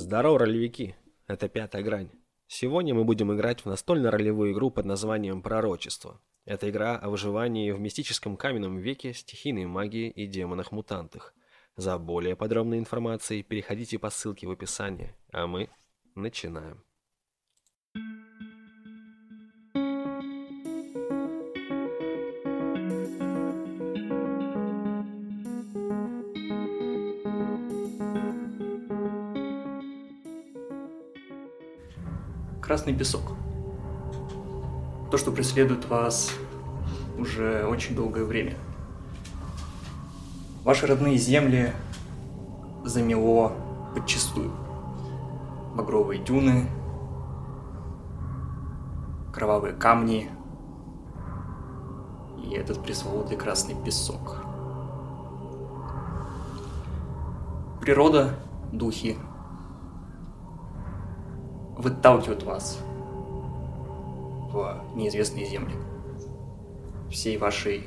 Здорово, ролевики! Это пятая грань. Сегодня мы будем играть в настольно-ролевую игру под названием «Пророчество». Это игра о выживании в мистическом каменном веке, стихийной магии и демонах-мутантах. За более подробной информацией переходите по ссылке в описании, а мы начинаем. Красный песок. То, что преследует вас уже очень долгое время. Ваши родные земли замело подчистую. Багровые дюны, кровавые камни и этот пресловутый красный песок. Природа, духи, выталкивают вас в неизвестные земли всей вашей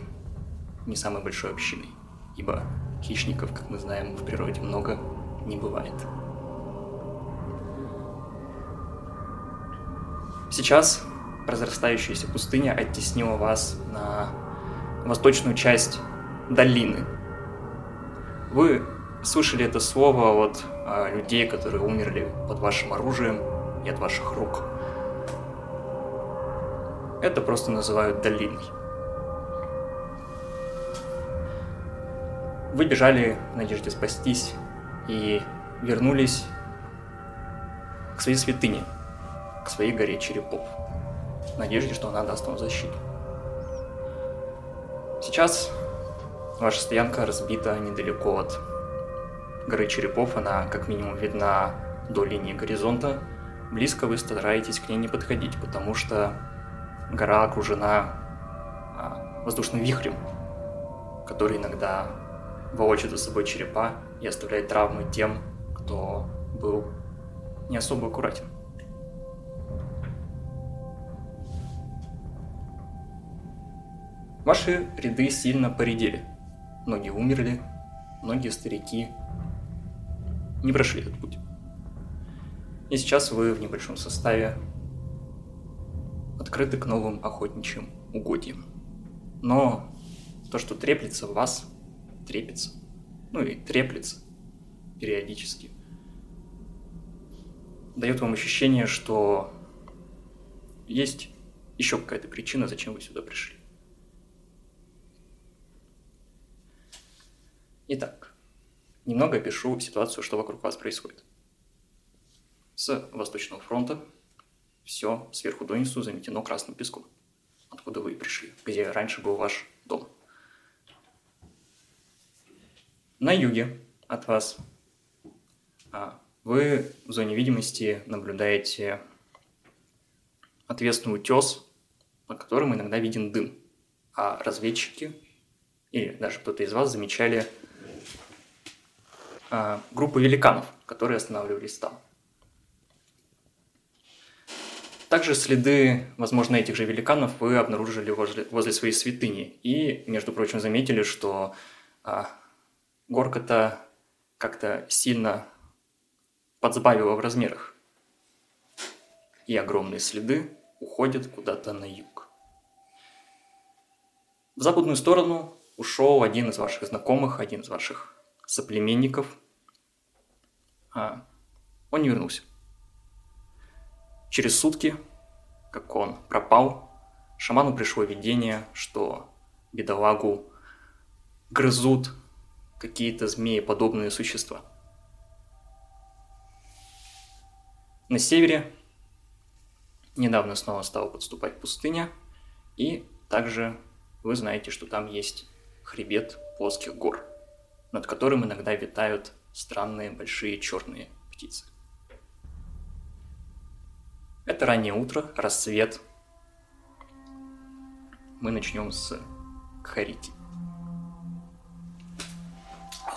не самой большой общиной, ибо хищников, как мы знаем, в природе много не бывает. Сейчас разрастающаяся пустыня оттеснила вас на восточную часть долины. Вы слышали это слово от а, людей, которые умерли под вашим оружием, от ваших рук. Это просто называют долиной. Вы бежали в надежде спастись и вернулись к своей святыне, к своей горе черепов, в надежде, что она даст вам защиту. Сейчас ваша стоянка разбита недалеко от горы черепов, она как минимум видна до линии горизонта, близко вы стараетесь к ней не подходить, потому что гора окружена а, воздушным вихрем, который иногда волочит за собой черепа и оставляет травмы тем, кто был не особо аккуратен. Ваши ряды сильно поредели. Многие умерли, многие старики не прошли этот путь. И сейчас вы в небольшом составе открыты к новым охотничьим угодьям. Но то, что треплется в вас, трепится. Ну и треплется периодически. Дает вам ощущение, что есть еще какая-то причина, зачем вы сюда пришли. Итак, немного опишу ситуацию, что вокруг вас происходит. С Восточного фронта все сверху донизу заметено красным песком, откуда вы пришли, где раньше был ваш дом. На юге от вас а, вы в зоне видимости наблюдаете отвесный утес, на котором иногда виден дым. А разведчики или даже кто-то из вас замечали а, группу великанов, которые останавливались там. Также следы, возможно, этих же великанов вы обнаружили возле, возле своей святыни. И, между прочим, заметили, что а, горка-то как-то сильно подсбавила в размерах. И огромные следы уходят куда-то на юг. В западную сторону ушел один из ваших знакомых, один из ваших соплеменников. А, он не вернулся. Через сутки, как он пропал, шаману пришло видение, что бедолагу грызут какие-то змееподобные существа. На севере недавно снова стала подступать пустыня, и также вы знаете, что там есть хребет плоских гор, над которым иногда витают странные большие черные птицы. Это раннее утро, рассвет. Мы начнем с Кхарити.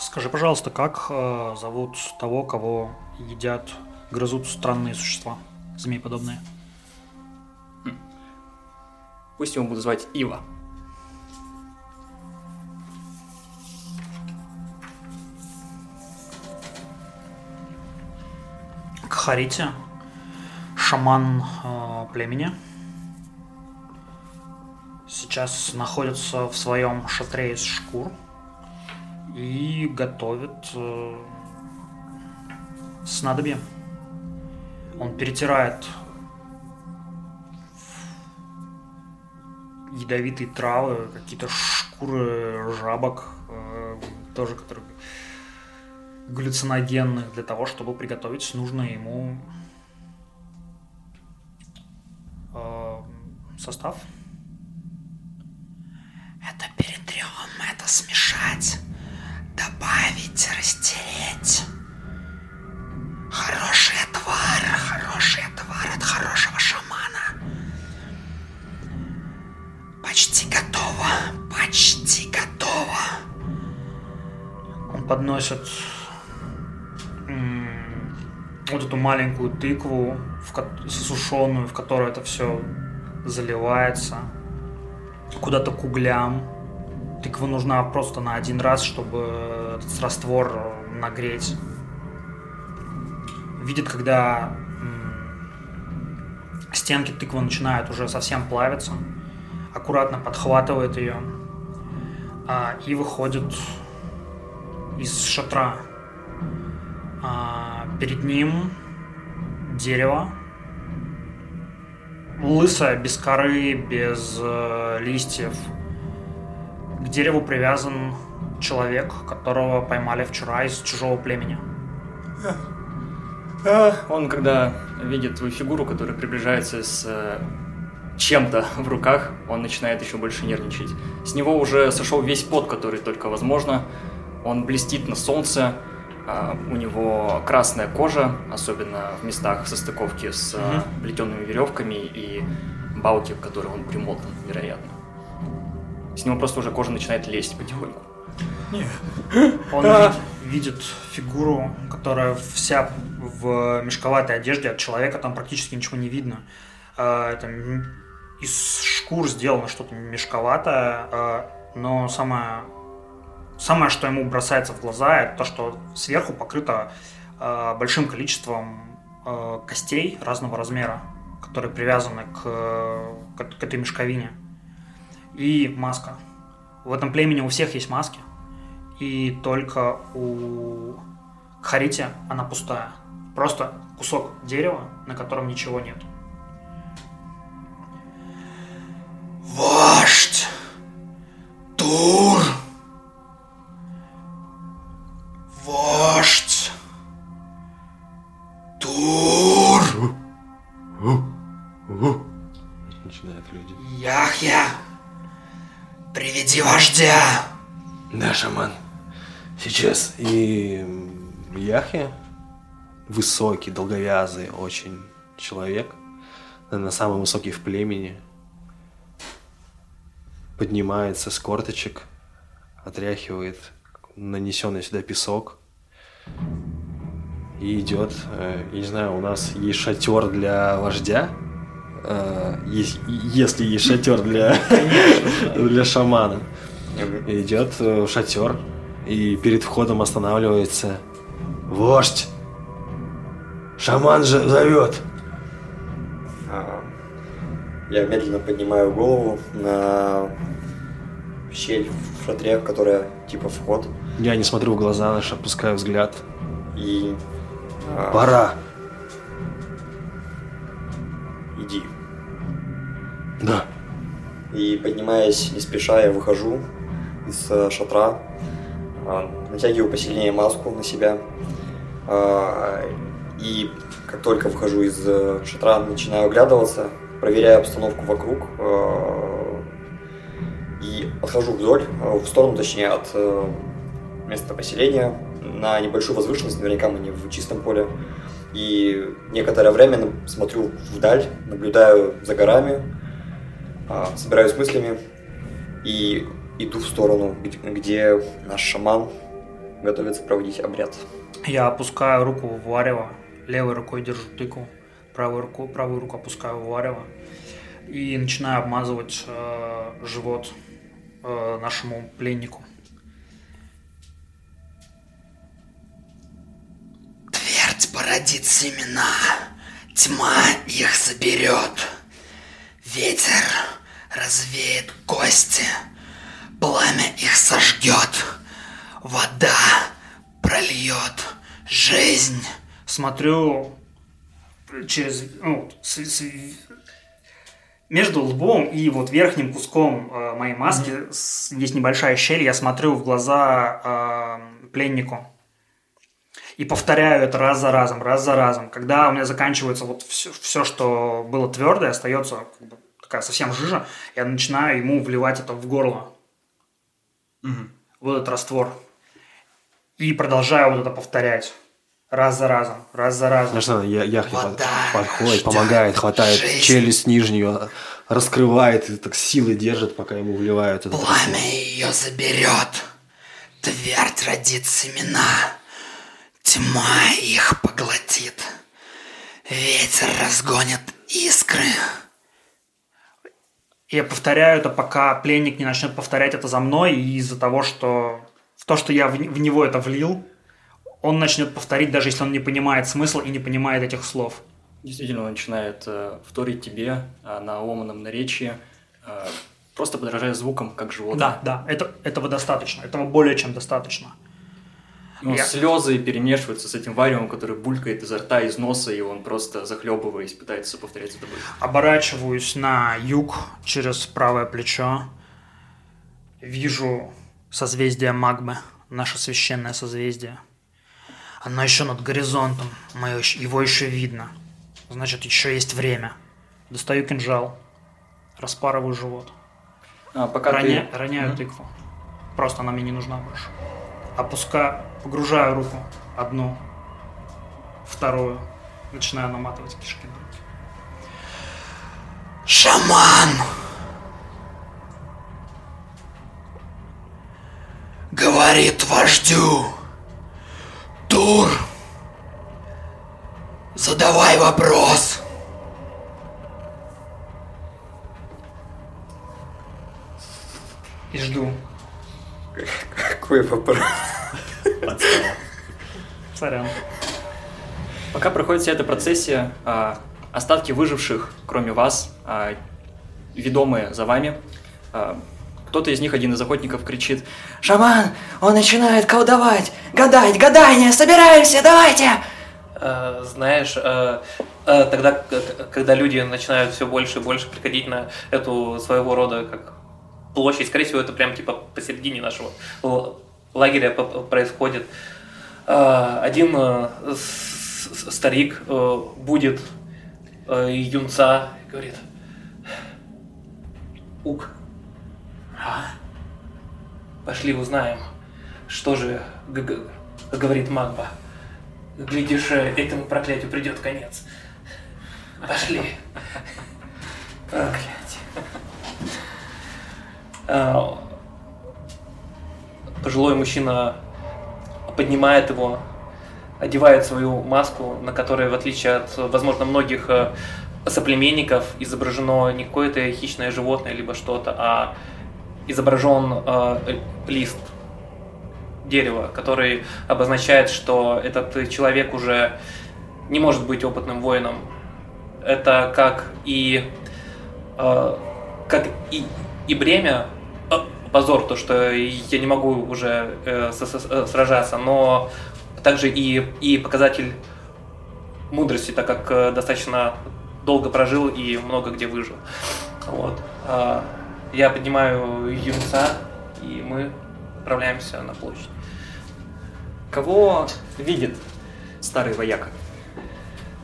Скажи, пожалуйста, как э, зовут того, кого едят, грызут странные существа, змееподобные? Хм. Пусть его буду звать Ива. Харите, шаман э, племени, сейчас находится в своем шатре из шкур и готовит э, снадобье. Он перетирает ядовитые травы, какие-то шкуры жабок, э, тоже которые галлюциногенных для того, чтобы приготовить нужный ему состав. Это перетрем, это смешать, добавить, растереть. Хороший отвар, хороший отвар от хорошего шамана. Почти готово, почти готово. Он подносит вот эту маленькую тыкву, в, сушеную, в которую это все заливается, куда-то к углям. Тыква нужна просто на один раз, чтобы этот раствор нагреть. Видит, когда стенки тыквы начинают уже совсем плавиться, аккуратно подхватывает ее а, и выходит из шатра. А, перед ним дерево, лысое, без коры, без э, листьев. К дереву привязан человек, которого поймали вчера из чужого племени. А, он, когда видит твою фигуру, которая приближается с э, чем-то в руках, он начинает еще больше нервничать. С него уже сошел весь пот, который только возможно. Он блестит на солнце, у него красная кожа, особенно в местах состыковки с mm-hmm. плетеными веревками и балки, в которые он примотан, вероятно. С него просто уже кожа начинает лезть потихоньку. Нет. Он а. видит, фигуру, которая вся в мешковатой одежде от человека, там практически ничего не видно. А, это из шкур сделано что-то мешковатое, но самое Самое, что ему бросается в глаза, это то, что сверху покрыто э, большим количеством э, костей разного размера, которые привязаны к, к, к этой мешковине. И маска. В этом племени у всех есть маски, и только у Харити она пустая. Просто кусок дерева, на котором ничего нет. Вождь! Тур! Приведи вождя! Да, шаман. Сейчас и Яхья, высокий, долговязый очень человек, наверное, самый высокий в племени, поднимается с корточек, отряхивает нанесенный сюда песок. И идет, э, я не знаю, у нас есть шатер для вождя. Э, есть, если есть шатер для, для шамана. Идет в шатер и перед входом останавливается. Вождь! Шаман же зовет! А, я медленно поднимаю голову на щель в шатре, которая типа вход. Я не смотрю в глаза, лишь опускаю взгляд. И... А... Пора. Иди. Да. И поднимаясь не спеша, я выхожу из э, шатра, а, натягиваю посильнее маску на себя. А, и как только выхожу из э, шатра, начинаю оглядываться, проверяя обстановку вокруг, а, и подхожу вдоль, в сторону, точнее, от э, места поселения, на небольшую возвышенность, наверняка мы не в чистом поле. И некоторое время смотрю вдаль, наблюдаю за горами, собираюсь мыслями и иду в сторону, где наш шаман готовится проводить обряд. Я опускаю руку в варево, левой рукой держу тыкву, правую руку, правую руку опускаю в варево и начинаю обмазывать э, живот э, нашему пленнику. Твердь родит семена, тьма их заберет. Ветер развеет кости, пламя их сожгет, вода прольет жизнь. Смотрю через, ну, с- с- между лбом и вот верхним куском э, моей маски с- есть небольшая щель, я смотрю в глаза э, пленнику. И повторяю это раз за разом, раз за разом. Когда у меня заканчивается вот все, что было твердое, остается как бы такая совсем жижа, я начинаю ему вливать это в горло. Вот этот раствор. И продолжаю вот это повторять. Раз за разом, раз за разом. Ну что, я, Яхи под- подходит, ждет помогает, хватает жизнь. челюсть нижнюю, раскрывает и так силой держит, пока ему вливают это. Пламя ее заберет, твердь родит семена, тьма их поглотит, ветер разгонит искры. И я повторяю это, пока пленник не начнет повторять это за мной, и из-за того, что в то, что я в, в него это влил, он начнет повторить, даже если он не понимает смысла и не понимает этих слов. Действительно, он начинает э, вторить тебе э, на ломаном наречии, э, просто подражая звукам, как животное. Да, да, это, этого достаточно, этого более чем достаточно. Но Я- слезы перемешиваются с этим вариумом, который булькает изо рта, из носа, и он просто, захлебываясь, пытается повторять за тобой. Оборачиваюсь на юг через правое плечо. Вижу созвездие Магмы, наше священное созвездие. Оно еще над горизонтом, моё ещё- его еще видно. Значит, еще есть время. Достаю кинжал, распарываю живот. А, пока Роня- ты... Роняю Мгм. тыкву. Просто она мне не нужна больше. Опускаю, погружаю руку. Одну, вторую. Начинаю наматывать кишки на руки. Шаман! Говорит вождю. Тур! Задавай вопрос. И жду. Какой вопрос? Сорян. Пока проходит вся эта процессия, а, остатки выживших, кроме вас, а, ведомые за вами, а, кто-то из них, один из охотников, кричит Шаман, он начинает колдовать, гадать, гадание, собираемся, давайте! Знаешь, тогда, когда люди начинают все больше и больше приходить на эту своего рода как площадь, скорее всего, это прям типа посередине нашего лагеря происходит. Э, Один э, старик э, будет э, юнца и говорит, Ук, а? пошли узнаем, что же говорит Магба. Глядишь, этому проклятию придет конец. Пошли. Проклятие. Пожилой мужчина поднимает его, одевает свою маску, на которой, в отличие от, возможно, многих э, соплеменников, изображено не какое-то хищное животное либо что-то, а изображен э, лист дерева, который обозначает, что этот человек уже не может быть опытным воином. Это как и э, как и, и бремя, позор, то, что я не могу уже э, с- с- э, сражаться, но также и, и показатель мудрости, так как э, достаточно долго прожил и много где выжил. Вот. А, Я поднимаю юнца, и мы отправляемся на площадь. Кого видит старый вояка?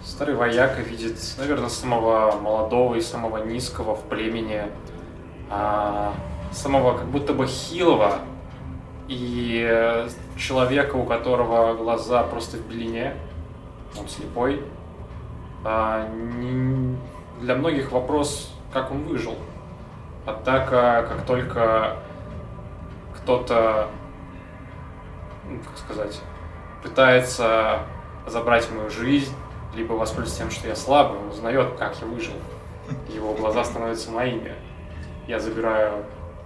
Старый вояка видит, наверное, самого молодого и самого низкого в племени, а, самого как будто бы хилого и э, человека, у которого глаза просто в белине, он слепой. А, не- для многих вопрос, как он выжил. Однако, как только кто-то, ну, как сказать, пытается забрать мою жизнь, либо воспользоваться тем, что я слабый, он узнает, как я выжил. Его глаза становятся моими. Я забираю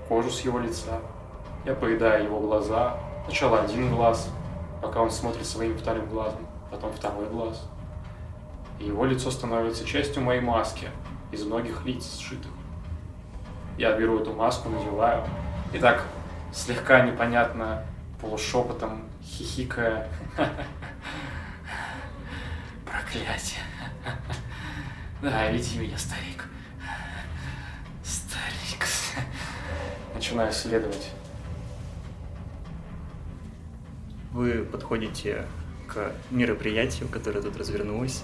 кожу с его лица, я поедаю его глаза. Сначала один глаз, пока он смотрит своим вторым глазом, потом второй глаз. и его лицо становится частью моей маски из многих лиц сшитых. Я беру эту маску, надеваю, и так слегка непонятно, полушепотом, хихикая. Проклятие. Да, види меня. Старик. Начинаю следовать. Вы подходите к мероприятию, которое тут развернулось.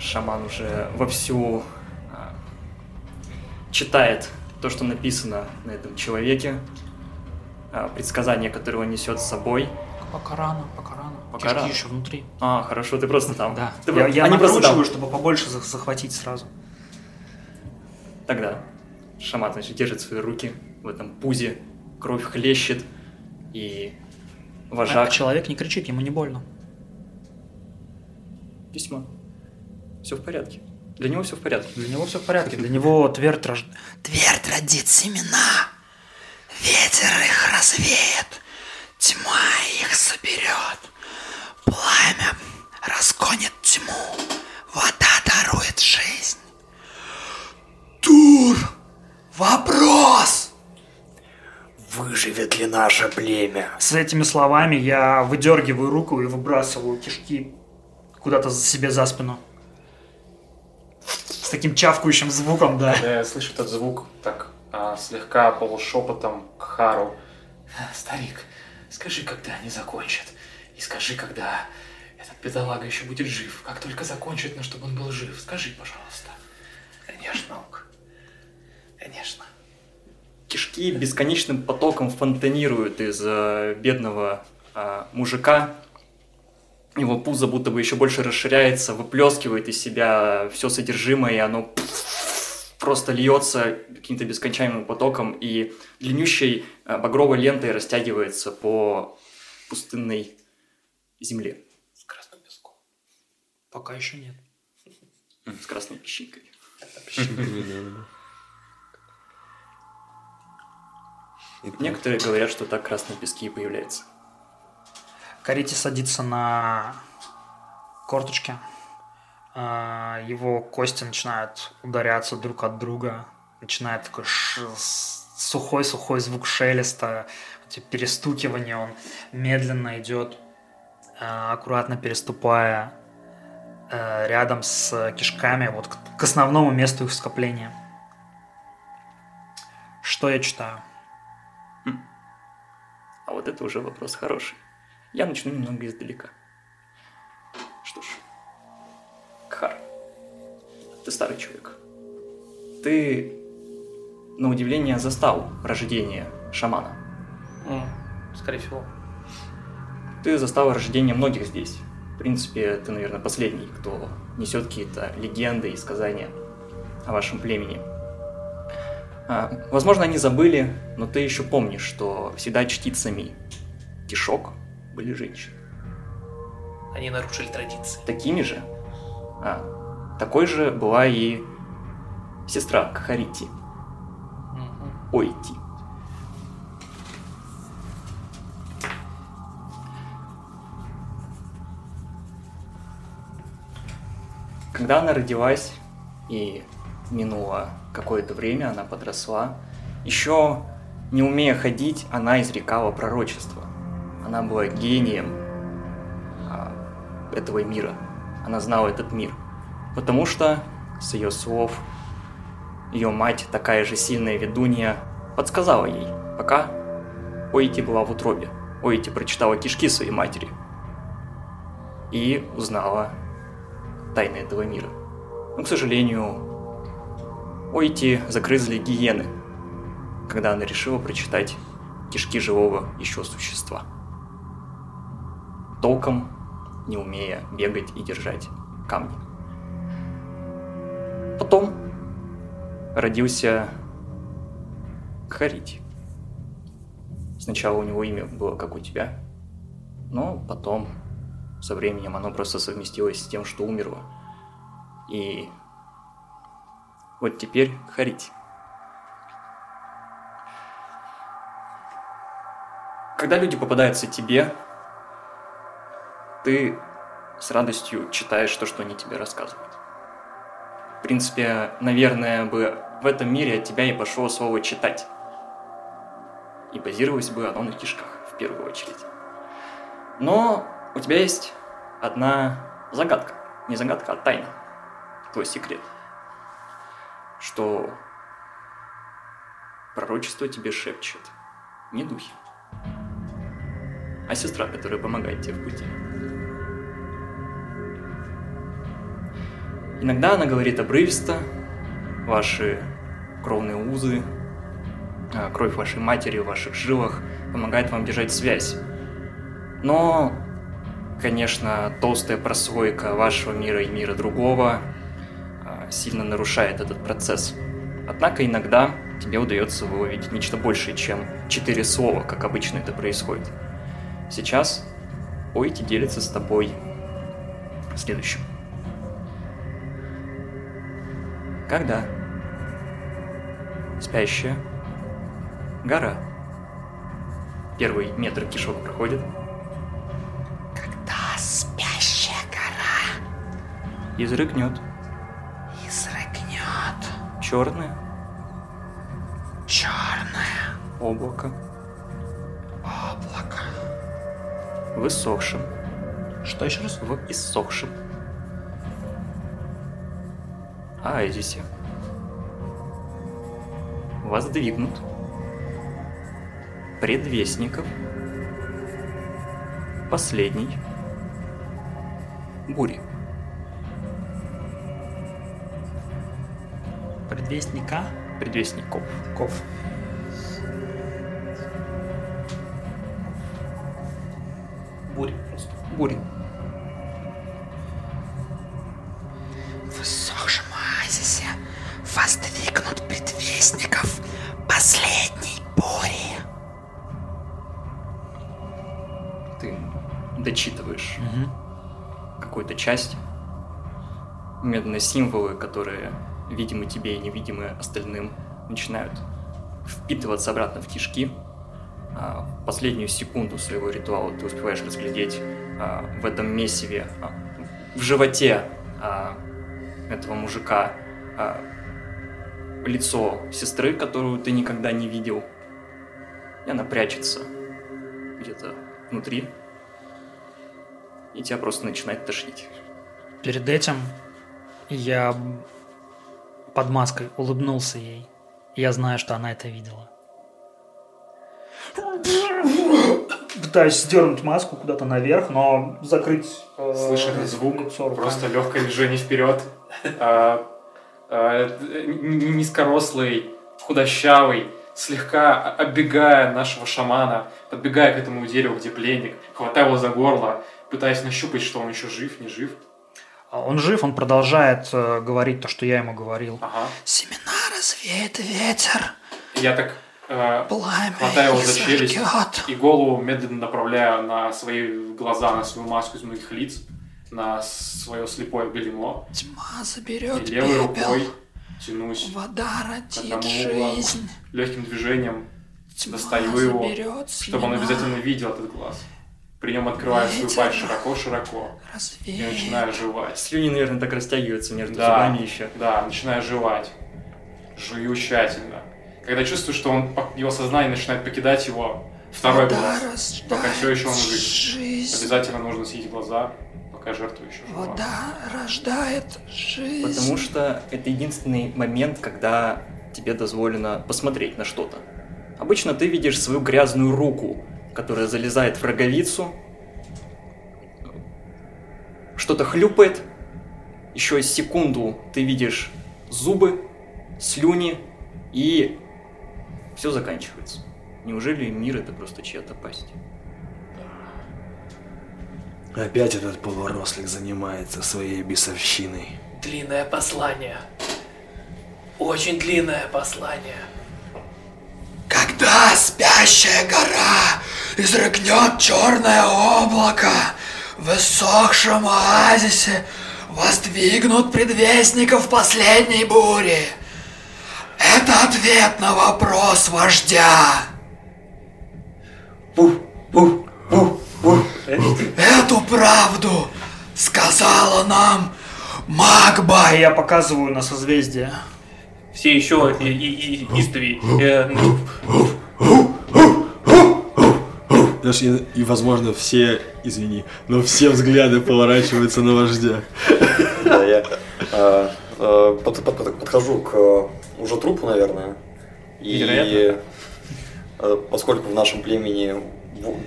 Шаман уже вовсю а, читает то, что написано на этом человеке, а, предсказание, которое он несет с собой. Пока рано, пока рано. Пока Кишки рано. еще внутри. А, хорошо, ты просто там. Да. Ты я я они просто накручиваю, там. чтобы побольше зах- захватить сразу. Тогда шаман, значит, держит свои руки в этом пузе, кровь хлещет, и вожак А человек не кричит, ему не больно. письма. Все в порядке. Для него все в порядке. Для него все в порядке. Для него твердь рож- Твердь родит семена. Ветер их развеет. Тьма их соберет. Пламя разгонит тьму. Вода дарует жизнь. Тур! Вопрос! Выживет ли наше племя? С этими словами я выдергиваю руку и выбрасываю кишки куда-то за- себе за спину. С таким чавкающим звуком, да. Когда я слышу этот звук, так а, слегка полушепотом к Хару. Старик, скажи, когда они закончат. И скажи, когда этот бедолага еще будет жив. Как только закончит, но чтобы он был жив. Скажи, пожалуйста. Конечно. Конечно. Кишки бесконечным потоком фонтанируют из э, бедного а, мужика. Его пузо будто бы еще больше расширяется, выплескивает из себя все содержимое, и оно просто льется каким-то бесконечным потоком и длиннющей э, багровой лентой растягивается по пустынной земле С красным песком. Пока еще нет. с красной песчинкой. Некоторые говорят, что так красные пески и появляются. Карите садится на корточки. А, Его кости начинают ударяться друг от друга. Начинает такой сухой-сухой звук шелеста, эти перестукивания. Он медленно идет, а, аккуратно переступая а, рядом с кишками, вот к основному месту их скопления. Что я читаю? А вот это уже вопрос хороший. Я начну немного издалека. Что ж, Кхар, ты старый человек. Ты, на удивление, застал рождение шамана. М, Скорее всего. Ты застал рождение многих здесь. В принципе, ты, наверное, последний, кто несет какие-то легенды и сказания о вашем племени. А, возможно, они забыли, но ты еще помнишь, что всегда чтицами кишок были женщины. Они нарушили традиции. Такими же, а, такой же была и сестра Кахарити, Мгм. Ойти. Когда она родилась и минуло какое-то время, она подросла, еще не умея ходить, она изрекала пророчество. Она была гением а, этого мира. Она знала этот мир. Потому что, с ее слов, ее мать, такая же сильная ведунья, подсказала ей, пока Ойти была в утробе. Ойти прочитала кишки своей матери и узнала тайны этого мира. Но, к сожалению, Ойти загрызли гиены, когда она решила прочитать кишки живого еще существа. Толком не умея бегать и держать камни. Потом родился Харити. Сначала у него имя было как у тебя, но потом со временем оно просто совместилось с тем, что умерло. И вот теперь Харити. Когда люди попадаются тебе, ты с радостью читаешь то, что они тебе рассказывают. В принципе, наверное, бы в этом мире от тебя и пошло слово «читать». И базировалось бы оно на кишках, в первую очередь. Но у тебя есть одна загадка. Не загадка, а тайна. Твой секрет. Что пророчество тебе шепчет. Не духи, а сестра, которая помогает тебе в пути. Иногда она говорит обрывисто, ваши кровные узы, а, кровь вашей матери в ваших жилах помогает вам держать связь. Но, конечно, толстая прослойка вашего мира и мира другого а, сильно нарушает этот процесс. Однако иногда тебе удается выловить нечто большее, чем четыре слова, как обычно это происходит. Сейчас Ойти делится с тобой следующим. Когда спящая гора первый метр кишок проходит, Когда спящая гора изрыгнет. Изрыгнет. Черное черное облако облако. В иссохшем, Что еще раз? в иссохшем оазисе воздвигнут предвестников последней бури. Предвестника? Предвестников. Ков. Просто. Бури. В иссохшем оазисе воздвигнут предвестников последней бури. Ты дочитываешь какую-то часть. Медные символы, которые видимы тебе и невидимы остальным, начинают впитываться обратно в кишки. А, в последнюю секунду своего ритуала ты успеваешь разглядеть в этом месиве, а, в животе а, этого мужика а, лицо сестры, которую ты никогда не видел. И она прячется где-то внутри. И тебя просто начинает тошнить. Перед этим я под маской улыбнулся ей. Я знаю, что она это видела. Пытаюсь сдернуть маску куда-то наверх, но закрыть э, Слышен звук, лицо руками. просто легкое движение вперед. А, а, Низкорослый, худощавый, слегка оббегая нашего шамана, подбегая к этому дереву, где пленник, хватая его за горло, пытаясь нащупать, что он еще жив, не жив. А Он жив, он продолжает э, говорить то, что я ему говорил. Ага. Семена развеет ветер, Я так пламя хватаю его за челюсть зажгет. и голову медленно направляю на свои глаза, на свою маску из многих лиц, на свое слепое белено. Тьма И заберет левой пепел. рукой тянусь Вода родит жизнь. легким движением, Тьма достаю его, чтобы он обязательно видел этот глаз. При нем открываю свою Ветер. пасть широко-широко и начинаю жевать. Слюни, наверное, так растягиваются между Да. зубами еще. Да, начинаю жевать. Жую тщательно. Когда чувствую, что он, его сознание начинает покидать его, второй глаз. рождает Пока все еще он жив. жизнь. Обязательно нужно съесть глаза, пока жертва еще жива. Вода рождает жизнь. Потому что это единственный момент, когда тебе дозволено посмотреть на что-то. Обычно ты видишь свою грязную руку, которая залезает в роговицу, что-то хлюпает, еще секунду ты видишь зубы, слюни, и все заканчивается. Неужели мир это просто чья-то пасть? Опять этот полурослик занимается своей бесовщиной. Длинное послание. Очень длинное послание. Когда спящая гора изрыгнет черное облако, в иссохшем оазисе воздвигнут предвестников последней бури. Это ответ на вопрос вождя. Пуф. Эту правду сказала нам Магба. А я показываю на созвездие. Все еще и, и, и истови. Э, ну, Знаешь, и, и, возможно, все, извини, но все взгляды поворачиваются на вождя. Да, я а, а, под- под- под- подхожу к э, уже трупу, наверное. И Вероятно. э, поскольку в нашем племени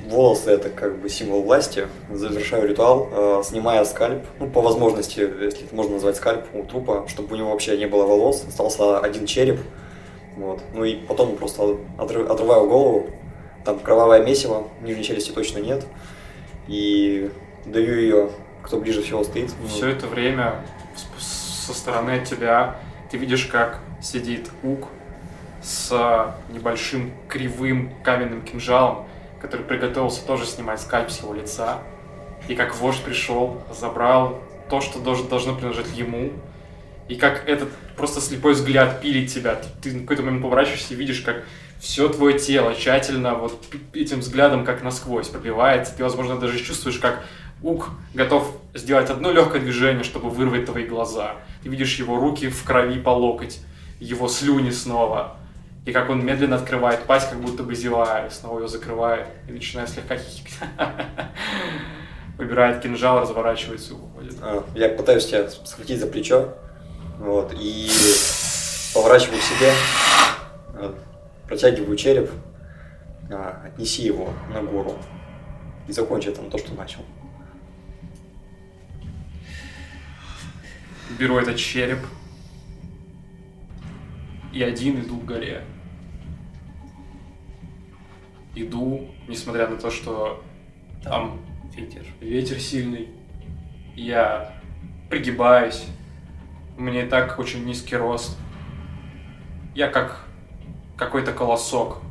волосы это как бы символ власти, завершаю ритуал, э, снимая скальп, ну, по возможности, если это можно назвать скальп у трупа, чтобы у него вообще не было волос, остался один череп. Вот. Ну и потом просто отры- отрываю голову, там кровавое месиво, нижней челюсти точно нет. И даю ее, кто ближе всего стоит. Все это время со стороны от тебя ты видишь, как сидит Ук с небольшим кривым каменным кинжалом, который приготовился тоже снимать скальп с его лица. И как вождь пришел, забрал то, что должно, принадлежать ему. И как этот просто слепой взгляд пилит тебя. Ты, на какой-то момент поворачиваешься и видишь, как все твое тело тщательно вот этим взглядом как насквозь пробивается. Ты, возможно, даже чувствуешь, как Ук готов сделать одно легкое движение, чтобы вырвать твои глаза. Ты видишь его руки в крови по локоть, его слюни снова. И как он медленно открывает пасть, как будто бы зевая, и снова ее закрывает, и начинает слегка хихикать. Выбирает кинжал, разворачивается и уходит. А, Я пытаюсь тебя схватить за плечо, вот, и поворачиваю к себе, протягиваю череп, а, отнеси его на гору и закончи там то, что начал. Беру этот череп и один иду к горе. Иду, несмотря на то, что там ветер. ветер сильный. Я пригибаюсь. У меня и так очень низкий рост. Я как какой-то колосок,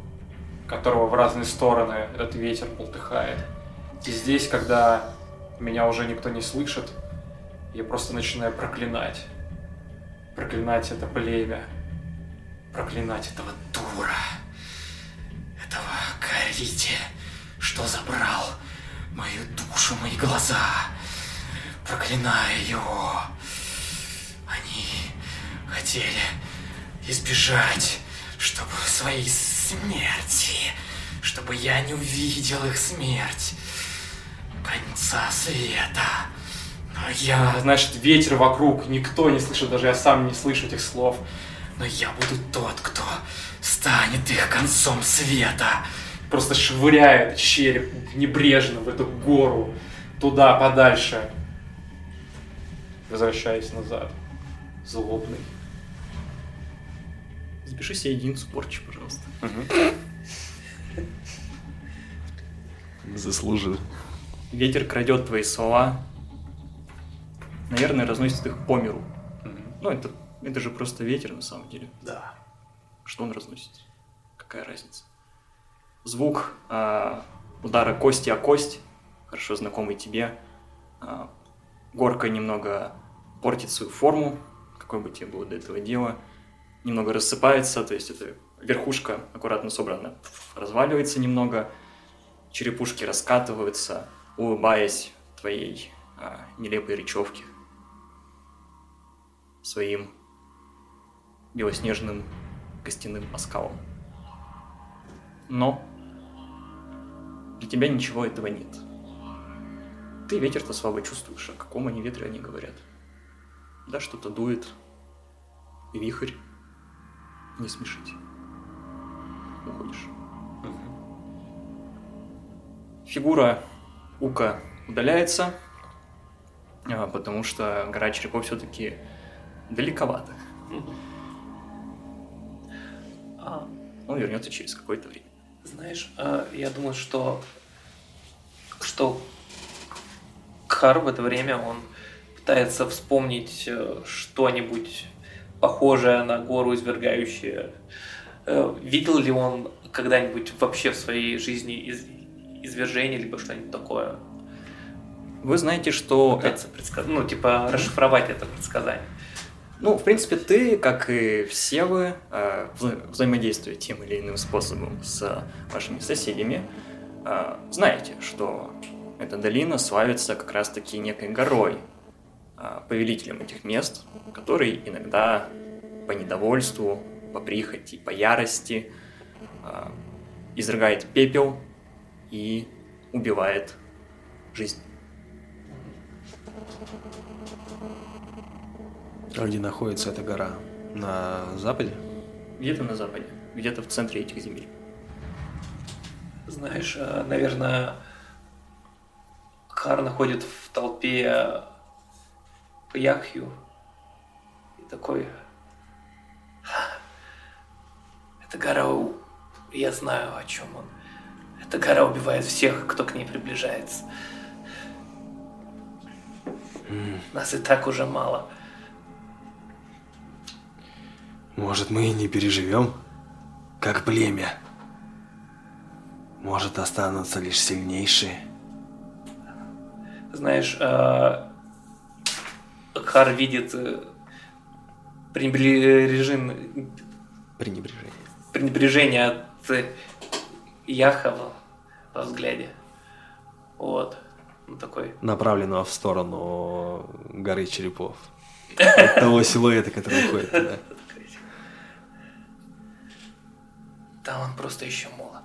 которого в разные стороны этот ветер полтыхает. И здесь, когда меня уже никто не слышит, я просто начинаю проклинать. Проклинать это племя. Проклинать этого Дура. Этого Карите, что забрал мою душу, мои глаза. Проклинаю его. Они хотели избежать, чтобы своей смерти, чтобы я не увидел их смерть. Конца света. Но я Значит, ветер вокруг, никто не слышит, даже я сам не слышу этих слов. Но я буду тот, кто станет их концом света. Просто швыряет череп небрежно в эту гору, туда, подальше. Возвращаясь назад. Злобный. Запиши себе единицу порчи, пожалуйста. Заслужил. Ветер крадет твои слова. Наверное, разносит их по миру. Ну, это, это же просто ветер на самом деле. Да. Что он разносит? Какая разница? Звук а, удара кости о кость, хорошо знакомый тебе. А, горка немного портит свою форму, какой бы тебе было до этого дело. Немного рассыпается, то есть это верхушка аккуратно собрана, разваливается немного. Черепушки раскатываются, улыбаясь твоей а, нелепой речевке. Своим белоснежным костяным оскалом. Но для тебя ничего этого нет. Ты ветер-то слабо чувствуешь, о каком они ветре они говорят. Да, что-то дует, вихрь. Не смешите. Уходишь. Фигура Ука удаляется, а, потому что гора черепов все-таки далековато. А, Он вернется через какое-то время. знаешь, а, я думаю, что что Кхар в это время он пытается вспомнить э, что-нибудь похожее на гору извергающее. Э, Видел ли он когда-нибудь вообще в своей жизни из- извержение, либо что-нибудь такое? Вы знаете, что Пытаться предсказать, ну, типа, расшифровать это предсказание. Ну, в принципе, ты, как и все вы, э, вза- взаимодействуя тем или иным способом с вашими соседями, э, знаете, что эта долина славится как раз-таки некой горой, а, повелителем этих мест, который иногда по недовольству, по прихоти, по ярости изрыгает пепел и убивает жизнь. А где находится эта гора? На западе? Где-то на западе, где-то в центре этих земель. Знаешь, э, наверное, Хар находит в толпе Яхью и такой... Эта гора... у- Я знаю, о чем он. Эта гора убивает всех, кто к ней приближается. Нас и так уже мало. Может, мы и не переживем, как племя. Может, останутся лишь сильнейшие. Знаешь, э, Хар видит э, пренебрежим- Пренебрежение. пренебрежение от э, Яха во, взгляде. Вот. Ну, такой. Направленного в сторону горы черепов. От того силуэта, который уходит туда. Да он просто еще молод.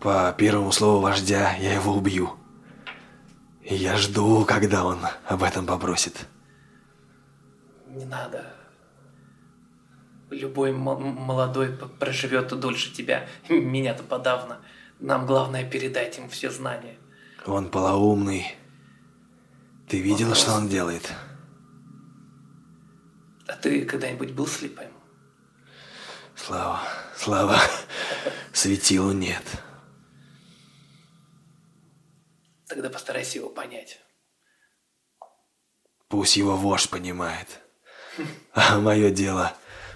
По первому слову вождя я его убью. И я жду, когда он об этом попросит. Не надо. Любой молодой проживет дольше тебя. Меня-то подавно. Нам главное передать им все знания. Он полоумный. Ты видел, что он делает? А ты когда-нибудь был слепым? Слава, слава, светилу нет. Тогда постарайся его понять. Пусть его вождь понимает. А мое дело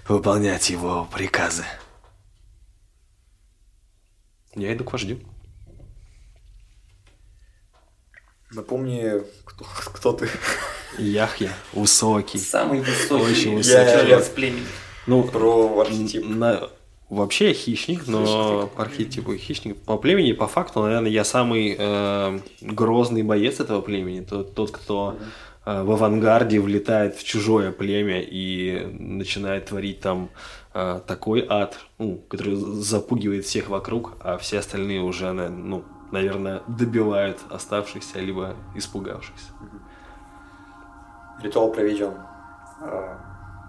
выполнять его приказы. Я иду к вождю. Напомни, кто, кто ты. Яхья, высокий. Самый высокий Очень высокий. человек Я- из племени. Ну, Про архетип. на- вообще я хищник, но по архетипу хищник. По племени, по факту, наверное, я самый э, грозный боец этого племени. Тот, тот кто э, в авангарде влетает в чужое племя и начинает творить там э, такой ад, ну, который запугивает всех вокруг, а все остальные уже, ну, наверное, добивают оставшихся, либо испугавшихся. Ритуал проведен. А,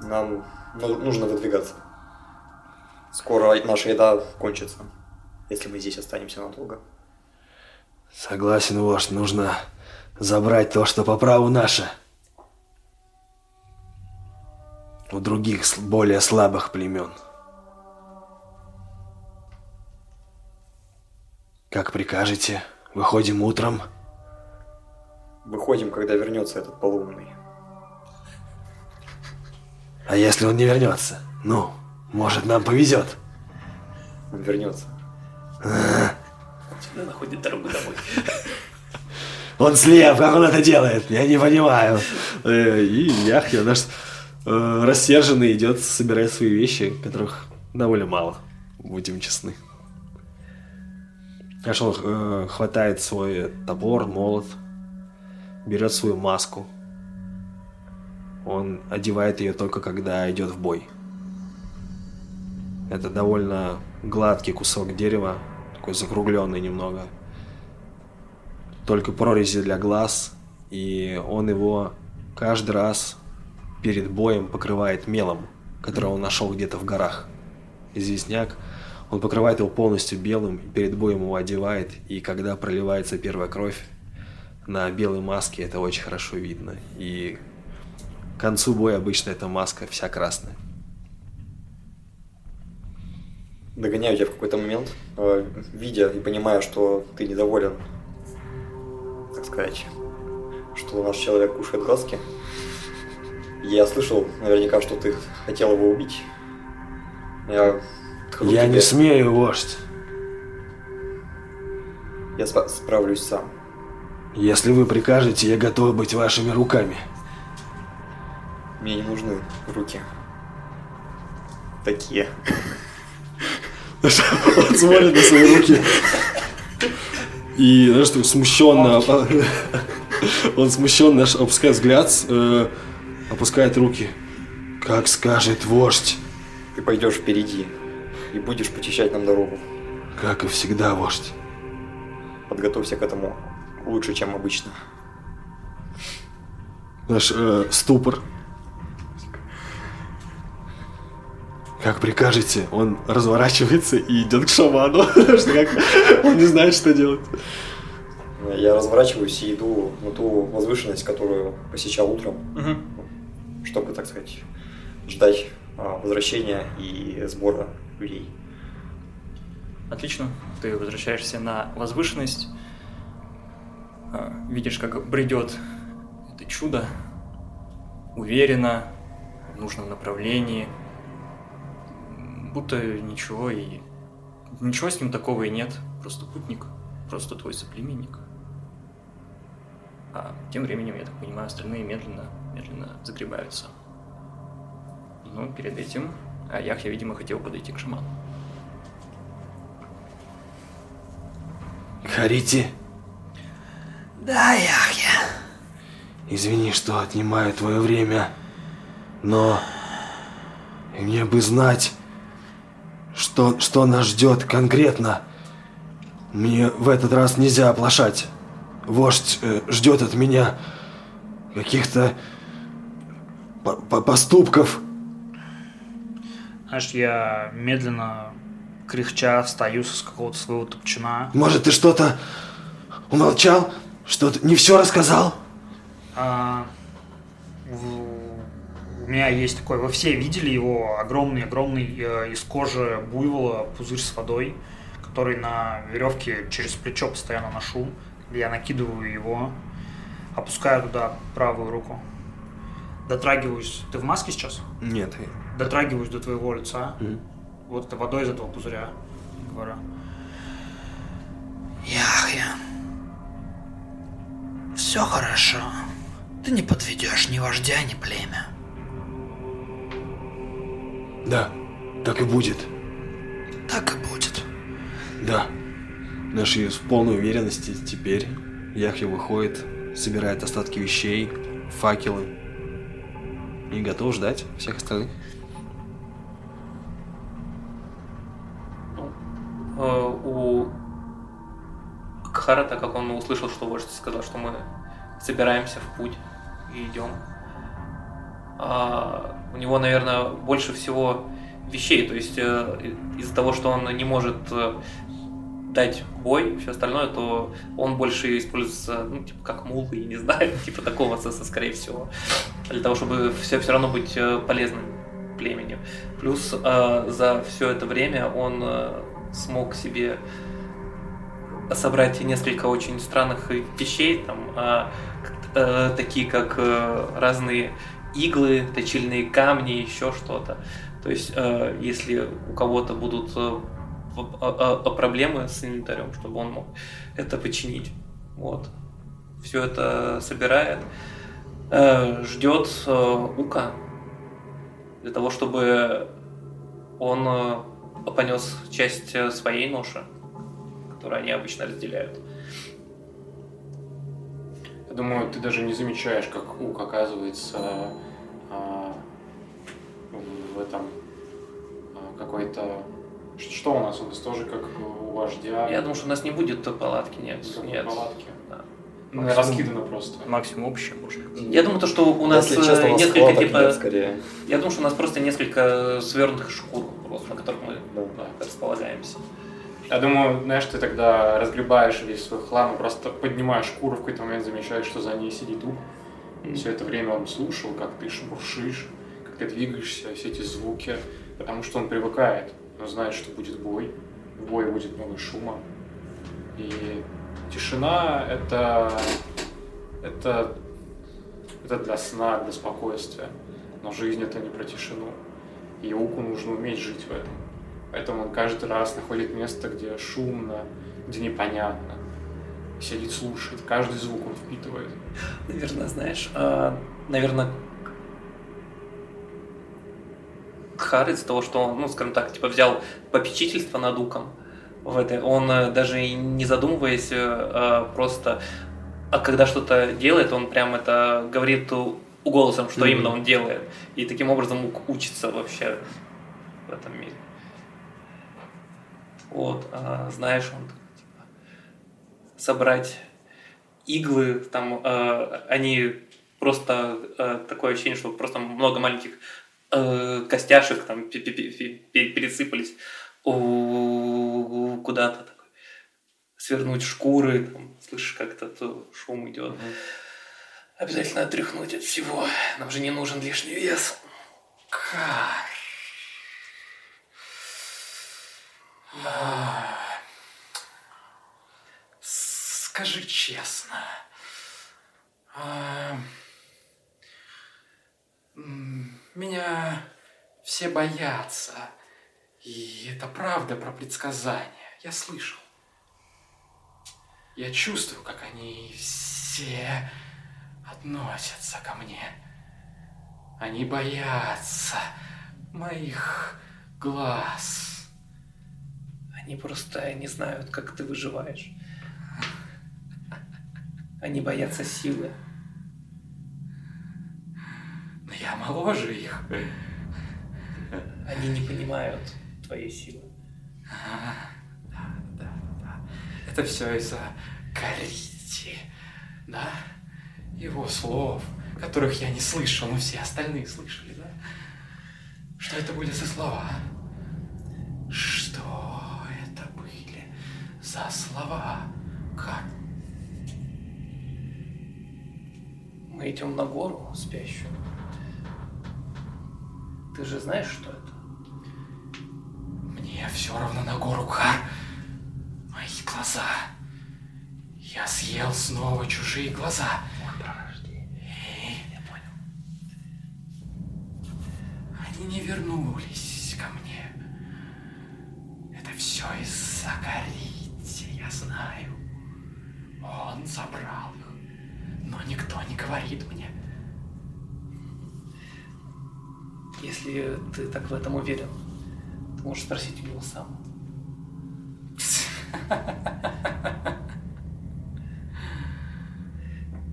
Нам нужно выдвигаться. Скоро наша еда кончится, если мы здесь останемся надолго. Согласен, вождь, нужно забрать то, что по праву наше. У других более слабых племен. Как прикажете, выходим утром. Выходим, когда вернется этот полоумный. А если он не вернется? Ну, может, нам повезет. Он вернется. Всегда находит дорогу домой. Он слеп, как он это делает? Я не понимаю. Э, И Яхья наш э, рассерженный идет собирать свои вещи, которых довольно мало, будем честны. Он э, хватает свой топор, молот, берет свою маску. Он одевает ее только когда идет в бой. Это довольно гладкий кусок дерева, такой закругленный немного только прорези для глаз, и он его каждый раз перед боем покрывает мелом, который он нашел где-то в горах. Известняк, он покрывает его полностью белым, перед боем его одевает, и когда проливается первая кровь, на белой маске это очень хорошо видно. И к концу боя обычно эта маска вся красная. Догоняю тебя в какой-то момент, э, видя и понимая, что ты недоволен, так сказать, что наш человек кушает глазки. Я слышал наверняка, что ты хотел его убить. Я Я не смею, вождь. Я справлюсь сам. Если вы прикажете, я готов быть вашими руками. Мне не нужны руки. Такие. Он смотрит на свои руки. И, знаешь, так смущенно, он смущенно опускает взгляд, э, опускает руки. Как скажет вождь. Ты пойдешь впереди и будешь почищать нам дорогу. Как и всегда, вождь. Подготовься к этому лучше, чем обычно. Наш э, ступор. Как прикажете, он разворачивается и идет к шаману, потому что как он не знает, что делать. Я разворачиваюсь и иду на ту возвышенность, которую посещал утром, чтобы, так сказать, ждать а, возвращения и сбора людей. Отлично. Ты возвращаешься на возвышенность, а, видишь, как бредет это чудо, уверенно, в нужном направлении, будто ничего и... Ничего с ним такого и нет, просто путник, просто твой соплеменник. А тем временем, я так понимаю, остальные медленно, медленно загребаются. Но перед этим Аях, я, видимо, хотел подойти к шаману. Харити, Да, Яхья. извини, что отнимаю твое время, но мне бы знать, что, что нас ждет конкретно. Мне в этот раз нельзя оплошать. Вождь э, ждет от меня каких-то по- по- поступков. Знаешь, я медленно, кряхча, встаю с какого-то своего топчина. Может, ты что-то умолчал? Что-то не все рассказал? А, у меня есть такой, вы все видели его, огромный-огромный э, из кожи буйвола пузырь с водой, который на веревке через плечо постоянно ношу. Я накидываю его, опускаю туда правую руку, дотрагиваюсь. Ты в маске сейчас? Нет. Дотрагиваюсь до твоего лица, Мгм. вот это водой из этого пузыря, говорю. Яхья. Все хорошо. Ты не подведешь ни вождя, ни племя. Да, так и будет. Так и будет. Да. Наши в полной уверенности теперь Яхья выходит, собирает остатки вещей, факелы и готов ждать всех остальных. Э, у Кхара, так как он услышал, что вождь сказал, что мы собираемся в путь и идем, а у него, наверное, больше всего вещей, то есть э, из-за того, что он не может э, дать бой, все остальное, то он больше используется, ну, типа, как мул, я не знаю, типа такого, со- скорее всего, для того, чтобы все, все равно быть э, полезным племени. Плюс э, за все это время он э, смог себе собрать несколько очень странных вещей, там, э, э, такие как э, разные иглы, точильные камни, еще что-то. То есть, э, если у кого-то будут э, в- а- а- проблемы с инвентарем, чтобы он мог это починить. Вот. Все это собирает, э, ждет Ука для того, чтобы он понес часть своей ноши, которую они обычно разделяют. Я думаю, ты даже не замечаешь, как Ук оказывается а, в этом а, какой-то... Что у нас? У нас тоже как у вождя. Я думаю, что у нас не будет палатки, нет. Как нет. палатки. Да. Ну, раскидано просто. Максимум общее, может быть. Я думаю, то, что у нас Если честно, э, у нас несколько схваток типа... идет скорее. Я думаю, что у нас просто несколько свернутых шкур, просто, на которых мы Да. да, располагаемся. Я думаю, знаешь, ты тогда разгребаешь весь свой хлам и просто поднимаешь шкуру, в какой-то момент замечаешь, что за ней сидит Ук. И все это время он слушал, как ты шуршишь, как ты двигаешься, все эти звуки, потому что он привыкает. Он знает, что будет бой, в бое будет много шума. И тишина — это, это, это для сна, для спокойствия. Но жизнь — это не про тишину. И Уку нужно уметь жить в этом. Поэтому он каждый раз находит место, где шумно, где непонятно. Сидит, слушает, каждый звук он впитывает. Наверное, знаешь, а, наверное, Кхар из-за того, что он, ну, скажем так, типа взял попечительство над Уком, в этой. Он э, даже не задумываясь, э, а просто, а когда что-то делает, он прям это говорит у- голосом, что Мгм. именно он делает. И таким образом учится вообще в этом мире. Вот, а, знаешь, он типа, собрать иглы, там э, они просто э, такое ощущение, что просто много маленьких э, костяшек там пе- пе- пе- пе- пересыпались куда-то такой. Свернуть шкуры, там, слышишь, как этот э, шум идет. Обязательно отряхнуть от всего. Нам же не нужен лишний вес. Кар. А, Скажи честно. а, Меня все боятся. И это правда про предсказания. Я слышал. Я чувствую, как они все относятся ко мне. Они боятся моих глаз. Они просто не знают, как ты выживаешь. Они боятся силы. Но я моложе их. Они не понимают твоей силы. А, Да, да, да. Это все из-за Карити, да? Его слов, которых я не слышал, но все остальные слышали, да? Что это были за слова? Что это были за слова? Как? Мы идем на гору спящую. Ты же знаешь, что это? Мне все равно на гору Кар. Мои глаза. Я съел снова чужие глаза. И... Я понял. Они не вернулись ко мне. Это все из-за Карити, я знаю. Он забрал их. Но никто не говорит мне. Если ты так в этом уверен, ты можешь спросить у него сам.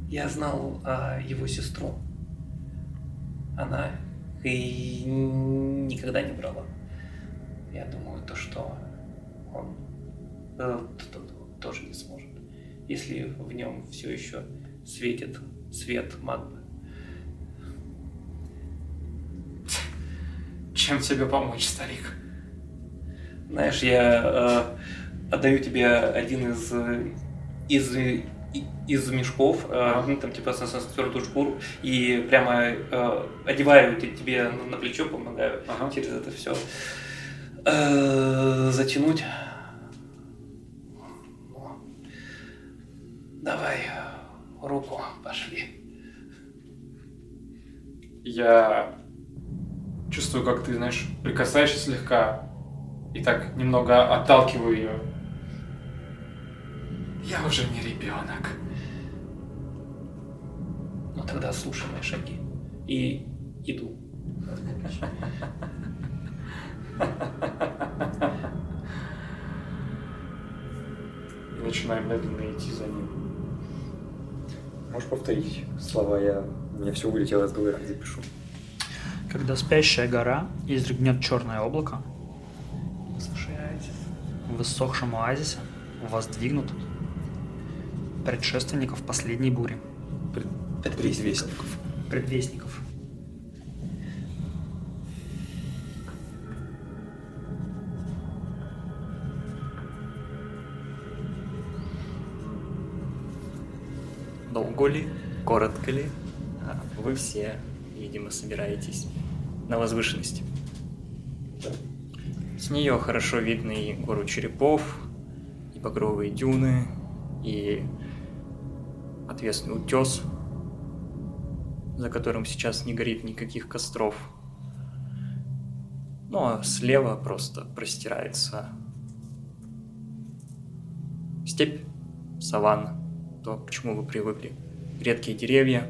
Я знал а, его сестру. Она и никогда не брала. Я думаю, то, что он э, тоже не сможет. Если в нем все еще светит свет магмы. Чем тебе помочь, старик? Знаешь, я э, отдаю тебе один из э, из и- из мешков, э, ну, там типа с, с твердую шкуру, и прямо э, одеваю те- тебе на плечо, помогаю Ага. через это все затянуть. О. Давай руку, пошли. Я чувствую, как ты, знаешь, прикасаешься слегка и так немного отталкиваю ее. Я уже не ребенок. Ну тогда слушай мои шаги. И иду. И начинаю медленно идти за ним. Можешь повторить слова? Я... У меня все вылетело из головы, запишу. Когда спящая гора изрыгнет черное облако, в иссохшем оазисе воздвигнут предшественников последней бури, Предвестников. предвестников. Долго ли, коротко ли, а вы все, видимо, собираетесь на возвышенности. С нее хорошо видно и гору черепов, и багровые дюны, и отвесный утес, за которым сейчас не горит никаких костров. Ну а слева просто простирается степь, саванна, то, к чему вы привыкли. Редкие деревья,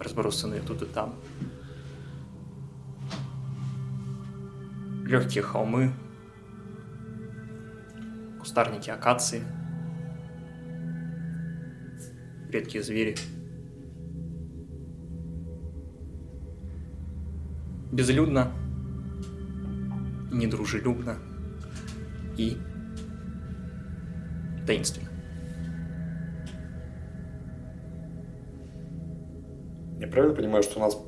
разбросанные тут и там. Легкие холмы, кустарники, акации, редкие звери. Безлюдно, недружелюбно и таинственно. Я правильно понимаю, что у нас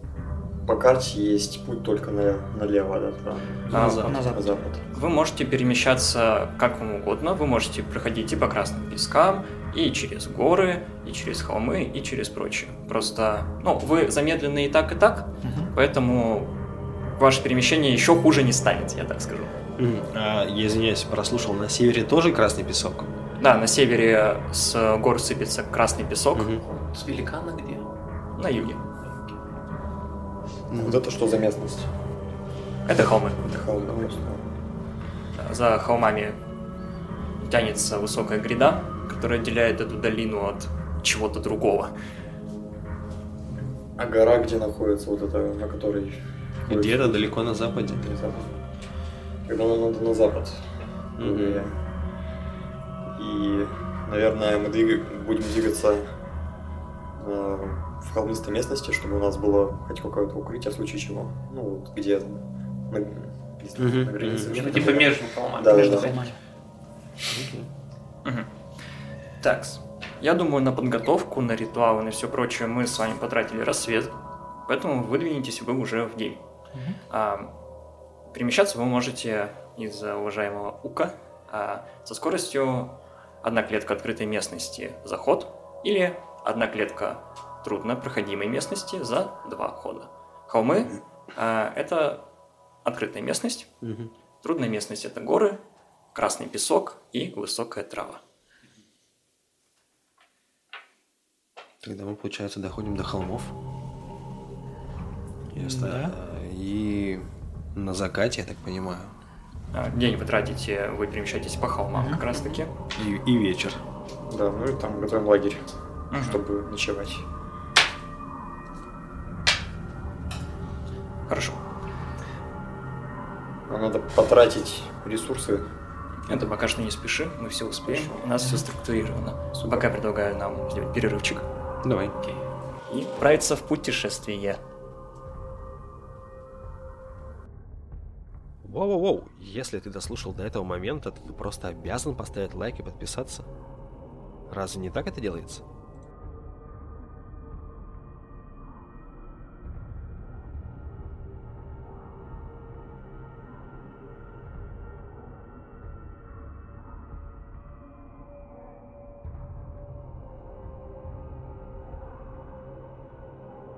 по карте есть путь только на, налево, да, туда? А, На запад. На запад. Вы можете перемещаться как вам угодно, вы можете проходить и по красным пескам, и через горы, и через холмы, и через прочее. Просто, ну, вы замедлены и так, и так, поэтому ваше перемещение еще хуже не станет, я так скажу. А, я извиняюсь, прослушал, на севере тоже красный песок? Да, на севере с гор сыпется красный песок, Мгм. С великана где? на юге. Вот это что за местность? Это холмы. Это холм, да, просто. За холмами тянется высокая гряда, которая отделяет эту долину от чего-то другого. А гора где находится, вот эта, на которой... Где-то далеко на западе. На запад. Когда нам надо на запад. Мгм. И, наверное, мы двига- будем двигаться э, в холмистой местности, чтобы у нас было хоть какое-то укрытие в случае чего. Ну, вот где там, на, Мгм, на границе. Ну, типа между холмами. Да, Между да, холмами. Так, я думаю, на подготовку, на ритуалы, на все прочее мы с вами потратили рассвет, поэтому выдвинетесь вы уже в день. А, перемещаться вы можете из-за уважаемого Ука а, со скоростью одна клетка открытой местности за ход или одна клетка труднопроходимой местности за два хода. Холмы а, это открытая местность, трудная местность это горы, красный песок и высокая трава. Тогда мы, получается, доходим до холмов. Ясно. Да. А, И на закате, я так понимаю. А, День вы тратите, вы перемещаетесь по холмам как раз таки. И, и вечер. Да, ну и там готовим лагерь, Мгм. чтобы ночевать. Хорошо. Нам надо потратить ресурсы. Это пока что не спеши, мы все успеем. У нас все структурировано. Пока предлагаю нам сделать перерывчик Давай. и отправиться в путешествие. Воу-воу-воу, если ты дослушал до этого момента, то ты просто обязан поставить лайк и подписаться. Разве не так это делается?